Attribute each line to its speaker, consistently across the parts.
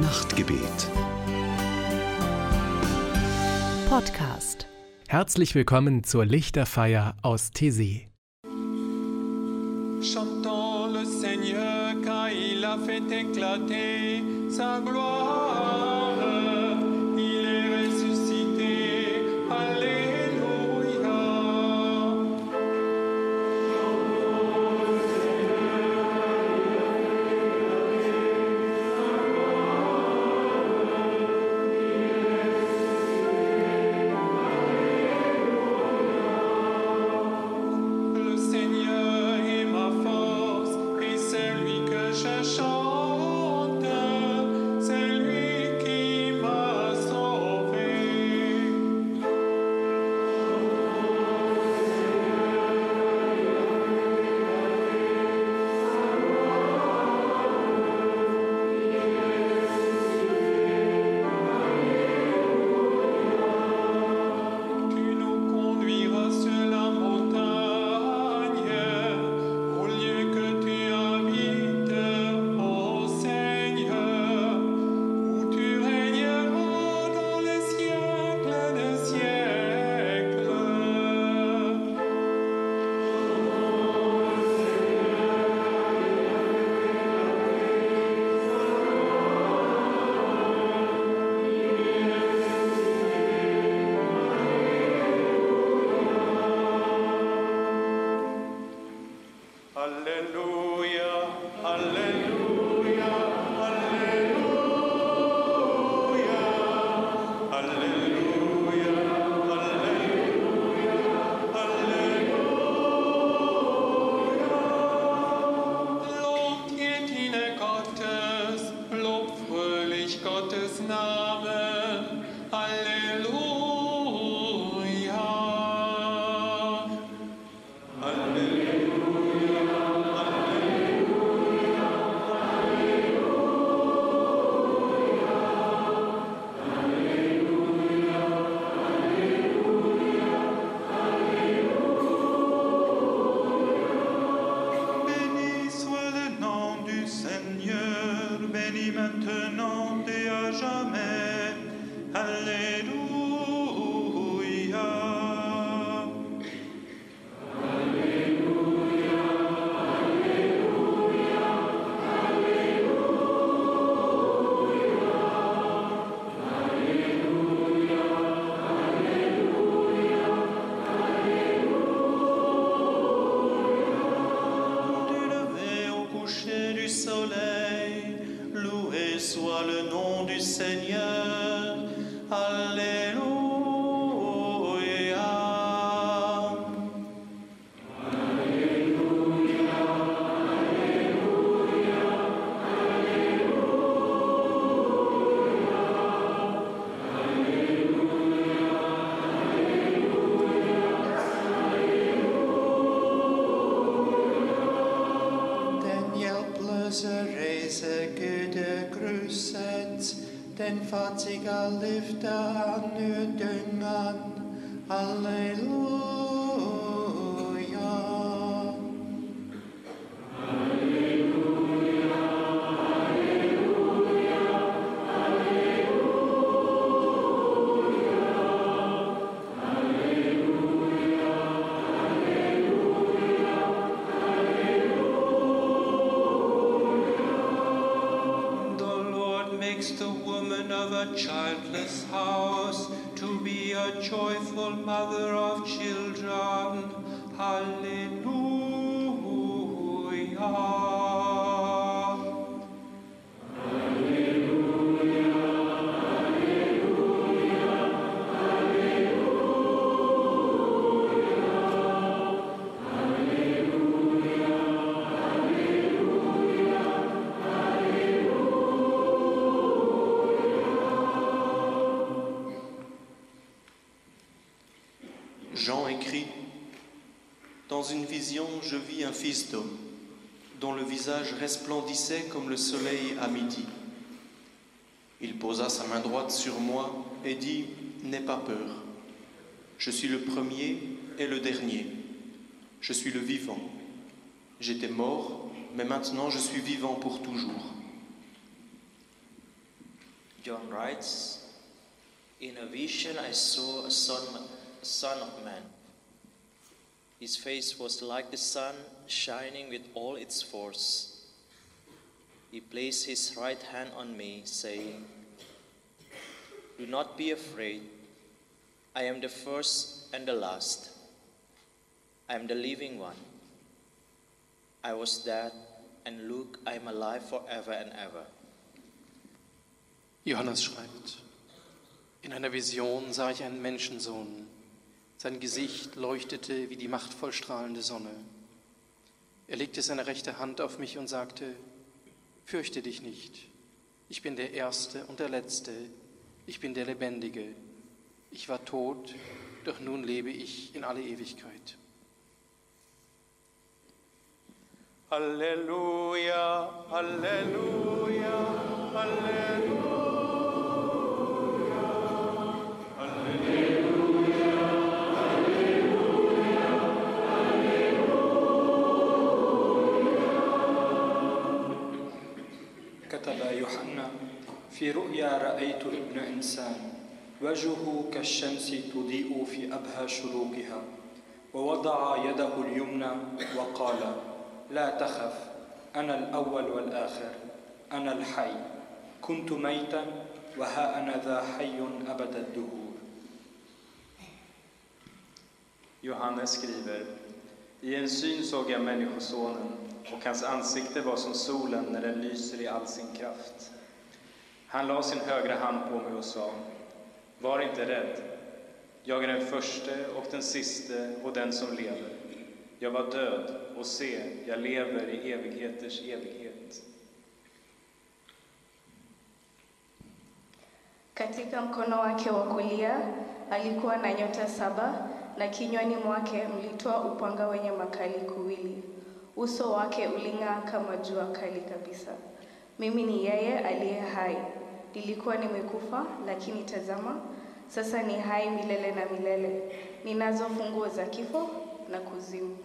Speaker 1: Nachtgebet.
Speaker 2: Podcast.
Speaker 3: Herzlich willkommen zur Lichterfeier aus Tessé.
Speaker 4: Chantons le Seigneur car il a fait éclater sa gloire.
Speaker 5: Maintenant et à jamais.
Speaker 6: Je vis un fils d'homme, dont le visage resplendissait comme le soleil à midi. Il posa sa main droite sur moi et dit N'aie pas peur. Je suis le premier et le dernier. Je suis le vivant. J'étais mort, mais maintenant je suis vivant pour toujours.
Speaker 7: John writes, In a vision I saw a son, of man. His face was like the sun shining with all its force. He placed his right hand on me, saying, Do not be afraid. I am the first and the last. I am the living one. I was dead, and look, I am alive forever and ever.
Speaker 8: Johannes schreibt, in einer Vision sah ich einen Menschensohn. Sein Gesicht leuchtete wie die machtvoll strahlende Sonne. Er legte seine rechte Hand auf mich und sagte, Fürchte dich nicht, ich bin der Erste und der Letzte, ich bin der Lebendige. Ich war tot, doch nun lebe ich in alle Ewigkeit.
Speaker 9: Halleluja, Halleluja, Halleluja.
Speaker 10: في رؤيا رأيت ابن إنسان وجهه كالشمس تضيء في أبهى شروقها ووضع يده اليمنى وقال لا تخف أنا الأول والآخر أنا الحي كنت ميتا وها أنا ذا حي أبد الدهور
Speaker 11: Johannes skriver I en syn såg jag Människosonen och hans ansikte var som solen när den lyser i all sin kraft. Han la sin högra hand på mig och sa Var inte rädd. Jag är den förste och den siste och den som lever. Jag var död och se, jag lever i evigheters evighet.
Speaker 12: Katika mkono wake wa kulia alikuwa na nyota saba na kinywani mwake mlitoa upanga wenye makali kuwili. Uso wake uling'aa kama jua kali kabisa. Mimi ni yeye aliye hai. Nilikuwa nimekufa, lakini tazama, sasa ni hai milele na milele. Ninazo funguo za kifo na kuzimu.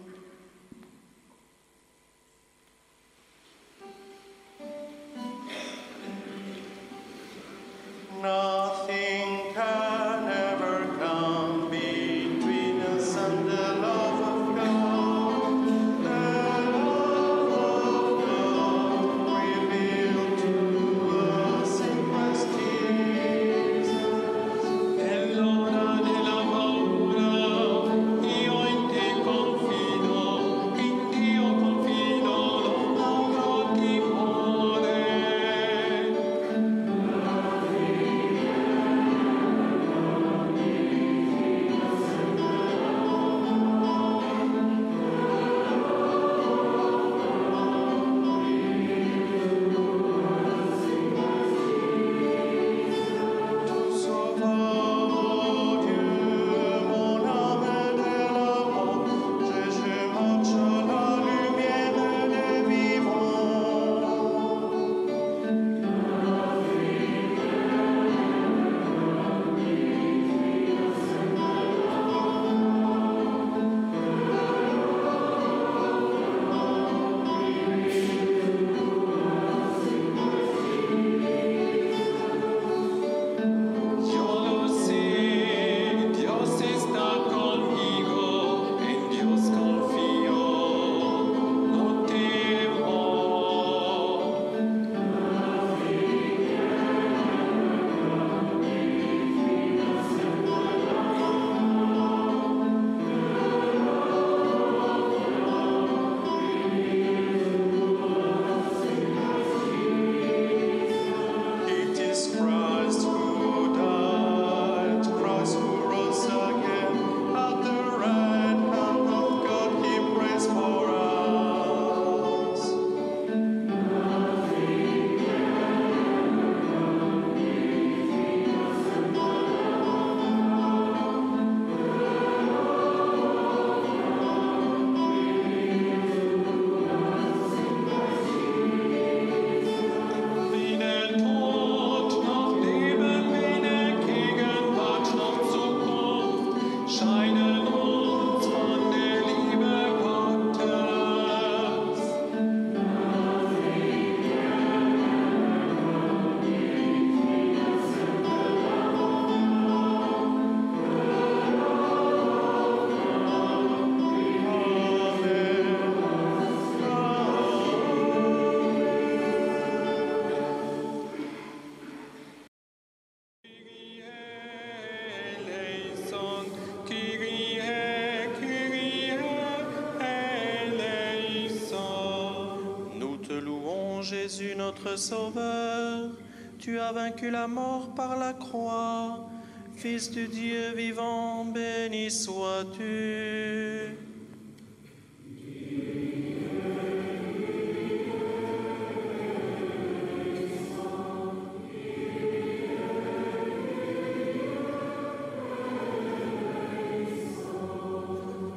Speaker 9: Sauveur, tu as vaincu la mort par la croix. Fils du Dieu vivant, béni sois-tu.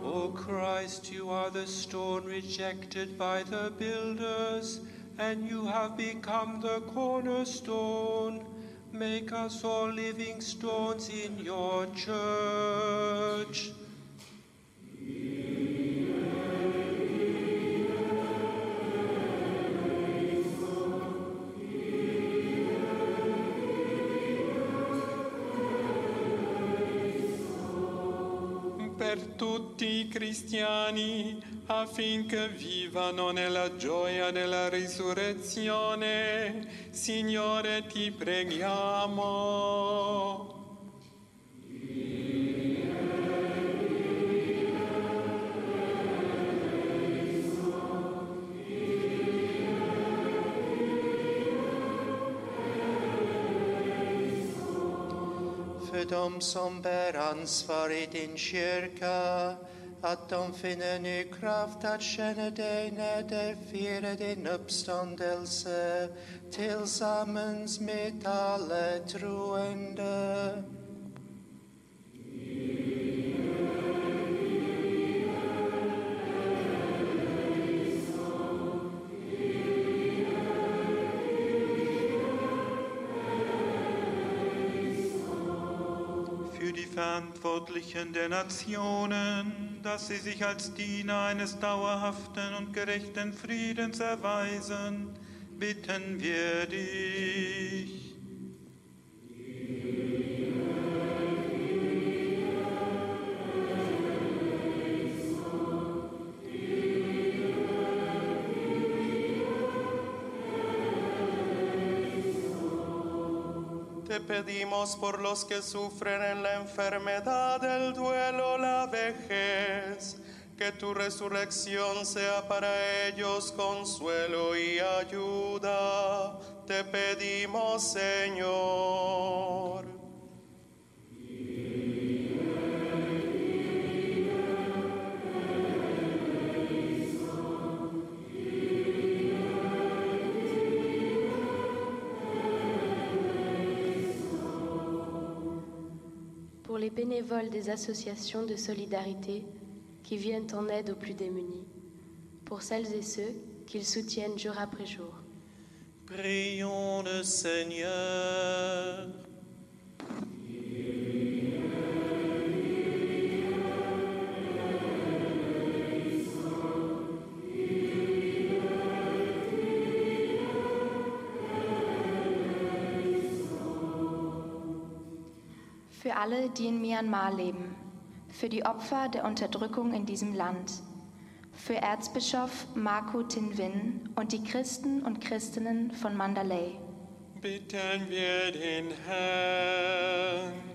Speaker 5: O Christ, you are the stone rejected by the builders, and you have become the cornerstone. Make us all living stones in your church.
Speaker 4: Tutti i cristiani affinché vivano nella gioia della risurrezione. Signore, ti preghiamo.
Speaker 13: För dem som bär ansvar i din kyrka, att de finner ny kraft att känna dig när de firar din uppståndelse tillsammans med alla troende.
Speaker 14: Verantwortlichen der Nationen, dass sie sich als Diener eines dauerhaften und gerechten Friedens erweisen, bitten wir dich.
Speaker 9: Pedimos por los que sufren en la enfermedad, el duelo, la vejez, que tu resurrección sea para ellos consuelo y ayuda. Te pedimos, Señor.
Speaker 2: Les bénévoles des associations de solidarité qui viennent en aide aux plus démunis, pour celles et ceux qu'ils soutiennent jour après jour.
Speaker 9: Prions le Seigneur.
Speaker 15: Alle, die in Myanmar leben, für die Opfer der Unterdrückung in diesem Land, für Erzbischof Marco Tinwin und die Christen und Christinnen von Mandalay.
Speaker 4: Bitten wir den Herrn.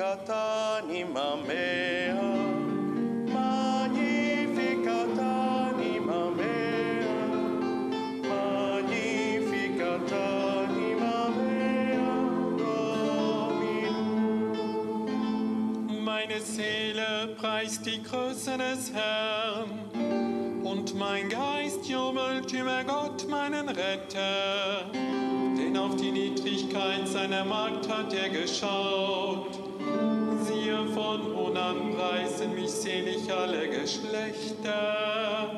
Speaker 9: Magnificat mea, magnificat mea, magnificat mea, Dominum.
Speaker 4: Meine Seele preist die Größe des Herrn und mein Geist jubelt über Gott, meinen Retter. Denn auf die Niedrigkeit seiner Magd hat er geschaut. Selig alle Geschlechter.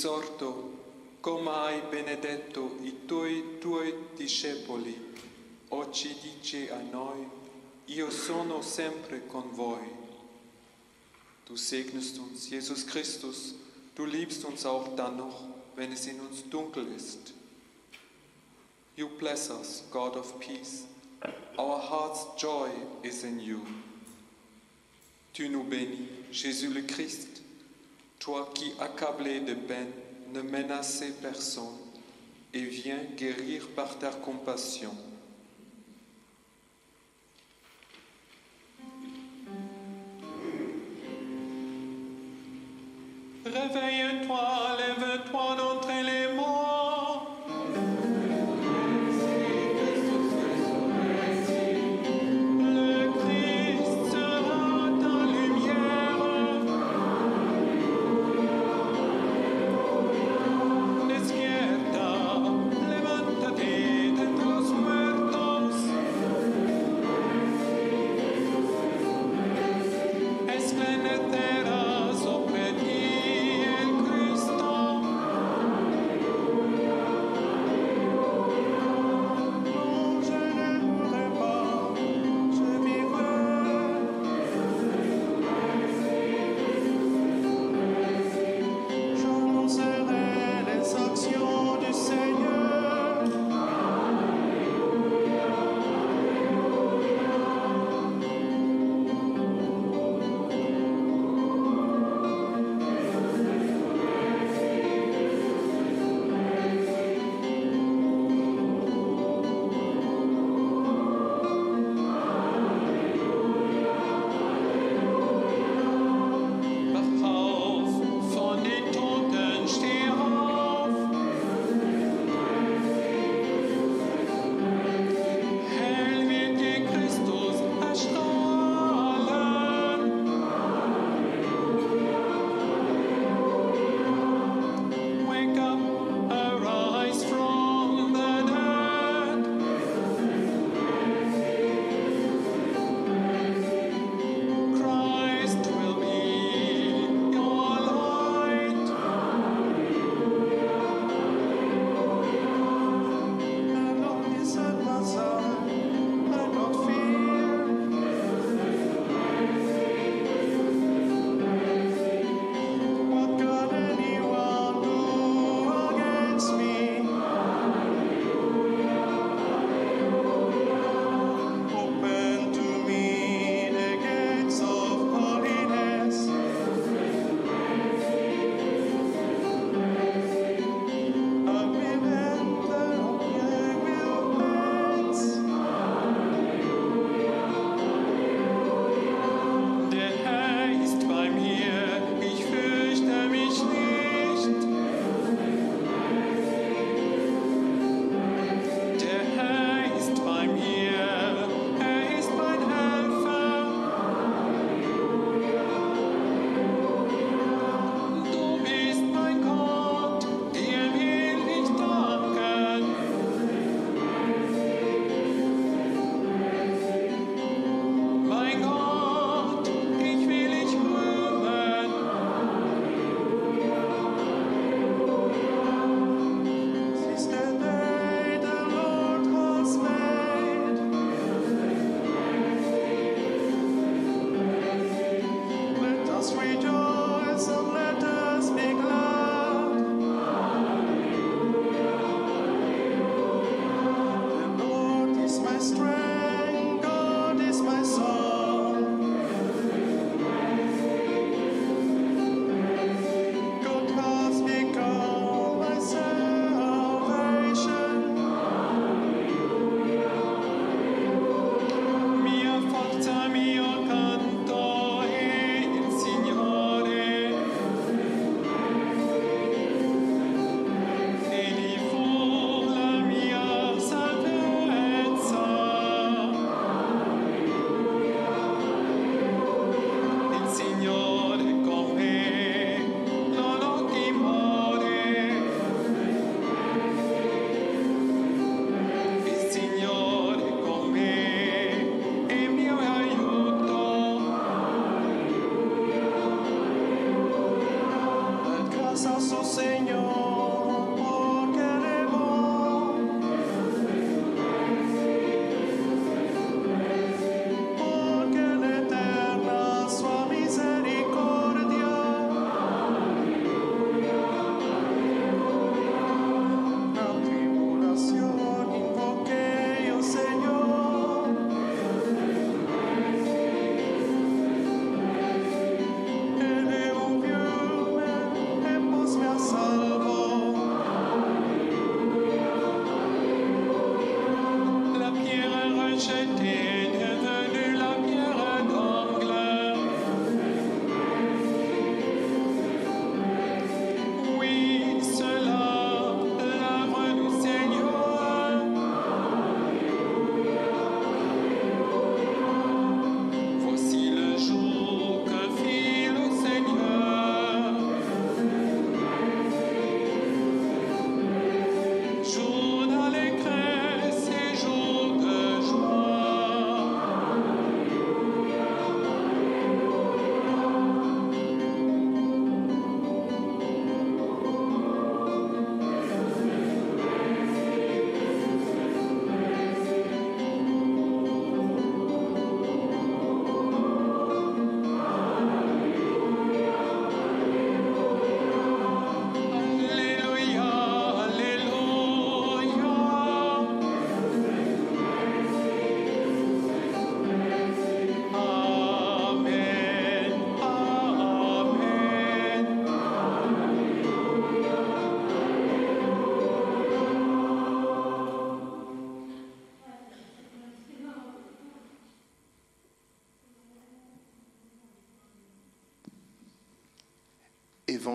Speaker 14: Risorto, come hai benedetto i tuoi, tuoi discepoli, oggi dice a noi, io sono sempre con voi. Du segnest uns, Jesus Christus, du liebst uns auch dann noch, wenn es in uns dunkel ist. You bless us, God of peace. Our heart's joy is in you. Tu nous bénis, Jésus le Christ, toi qui, accablé de peine, ne menaçais personne et viens guérir par ta compassion.
Speaker 4: Réveille-toi, lève-toi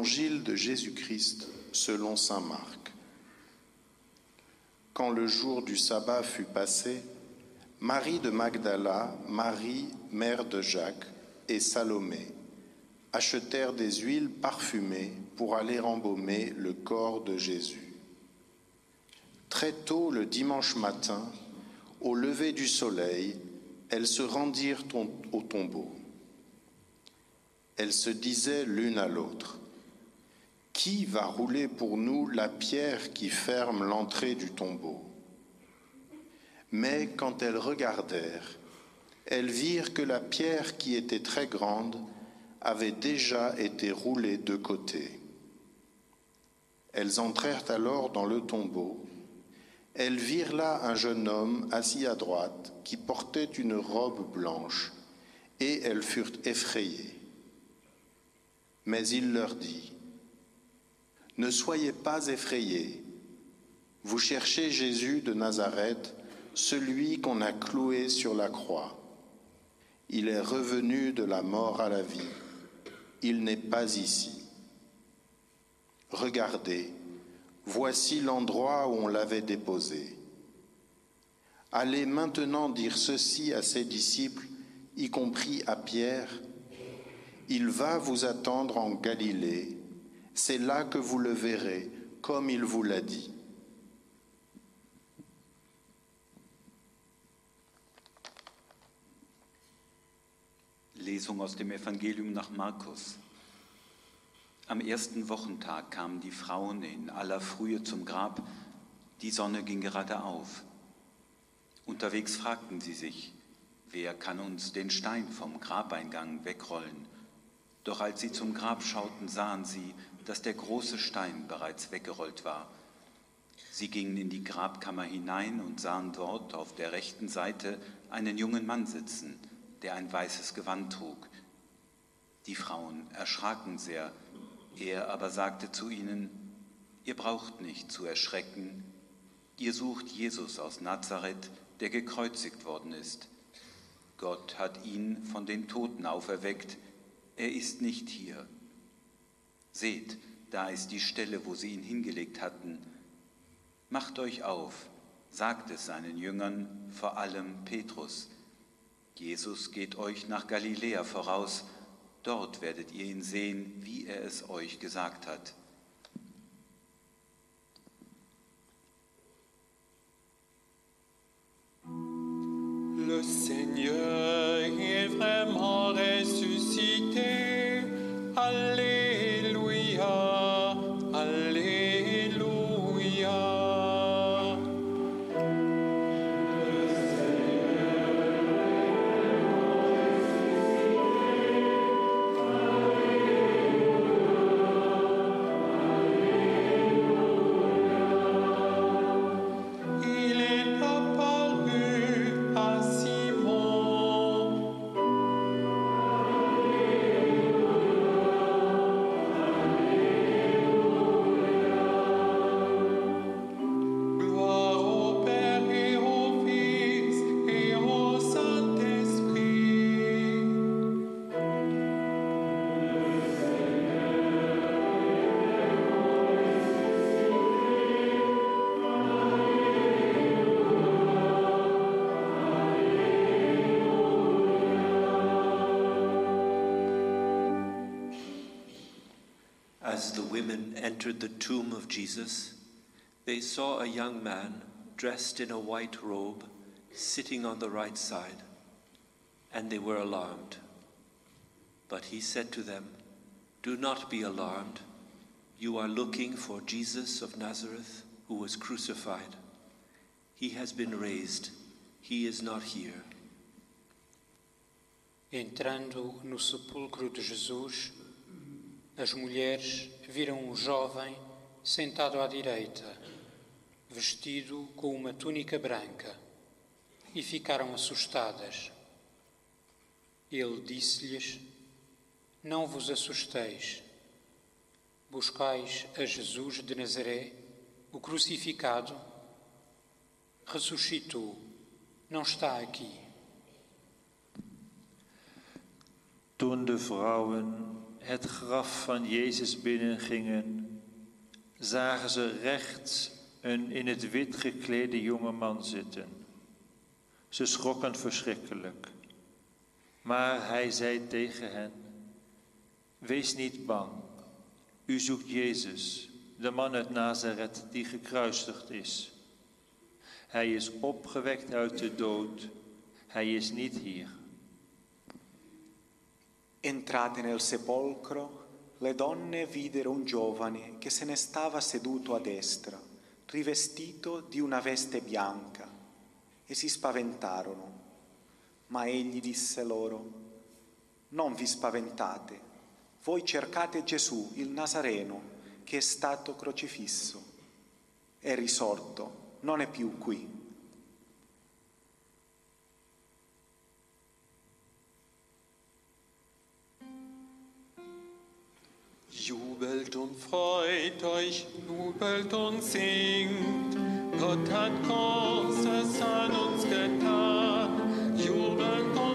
Speaker 16: Évangile de Jésus-Christ selon Saint Marc. Quand le jour du sabbat fut passé, Marie de Magdala, Marie, mère de Jacques, et Salomé achetèrent des huiles parfumées pour aller embaumer le corps de Jésus. Très tôt le dimanche matin, au lever du soleil, elles se rendirent au tombeau. Elles se disaient l'une à l'autre, Qui va rouler pour nous la pierre qui ferme l'entrée du tombeau? Mais quand elles regardèrent, elles virent que la pierre qui était très grande avait déjà été roulée de côté. Elles entrèrent alors dans le tombeau. Elles virent là un jeune homme assis à droite qui portait une robe blanche, et elles furent effrayées. Mais il leur dit, Ne soyez pas effrayés, vous cherchez Jésus de Nazareth, celui qu'on a cloué sur la croix. Il est revenu de la mort à la vie. Il n'est pas ici. Regardez, voici l'endroit où on l'avait déposé. Allez maintenant dire ceci à ses disciples, y compris à Pierre. Il va vous attendre en Galilée. C'est là que vous le verrez, comme il vous l'a dit.
Speaker 17: Lesung aus dem Evangelium nach Markus. Am ersten Wochentag kamen die Frauen in aller Frühe zum Grab. Die Sonne ging gerade auf. Unterwegs fragten sie sich, wer kann uns den Stein vom Grabeingang wegrollen? Doch als sie zum Grab schauten, sahen sie, dass der große Stein bereits weggerollt war. Sie gingen in die Grabkammer hinein und sahen dort auf der rechten Seite einen jungen Mann sitzen, der ein weißes Gewand trug. Die Frauen erschraken sehr, er aber sagte zu ihnen, ihr braucht nicht zu erschrecken, ihr sucht Jesus aus Nazareth, der gekreuzigt worden ist. Gott hat ihn von den Toten auferweckt, er ist nicht hier. Seht, da ist die Stelle, wo sie ihn hingelegt hatten. Macht euch auf, sagt es seinen Jüngern, vor allem Petrus. Jesus geht euch nach Galiläa voraus, dort werdet ihr ihn sehen, wie er es euch gesagt hat.
Speaker 4: Le Seigneur est vraiment
Speaker 18: women entered the tomb of Jesus, they saw a young man dressed in a white robe sitting on the right side, and they were alarmed. But he said to them, Do not be alarmed. You are looking for Jesus of Nazareth who was crucified. He has been raised, he is not here.
Speaker 10: Entrando no sepulcro de Jesus, as mulheres viram um jovem sentado à direita, vestido com uma túnica branca, e ficaram assustadas. Ele disse-lhes: Não vos assusteis. Buscais a Jesus de Nazaré, o crucificado? Ressuscitou, não está aqui.
Speaker 19: Toen de vrouwen het graf van Jezus binnengingen, zagen ze rechts een in het wit geklede jonge man zitten. Ze schrokken verschrikkelijk. Maar hij zei tegen hen: Wees niet bang. U zoekt Jezus, de man uit Nazareth die gekruisigd is. Hij is opgewekt uit de dood. Hij is niet hier.
Speaker 20: Entrate nel sepolcro, le donne videro un giovane che se ne stava seduto a destra, rivestito di una veste bianca, e si spaventarono. Ma egli disse loro, non vi spaventate, voi cercate Gesù, il Nazareno, che è stato crocifisso. È risorto, non è più qui.
Speaker 4: Jubelt und freut euch, jubelt und singt. Gott hat Großes an uns getan. Jubelt und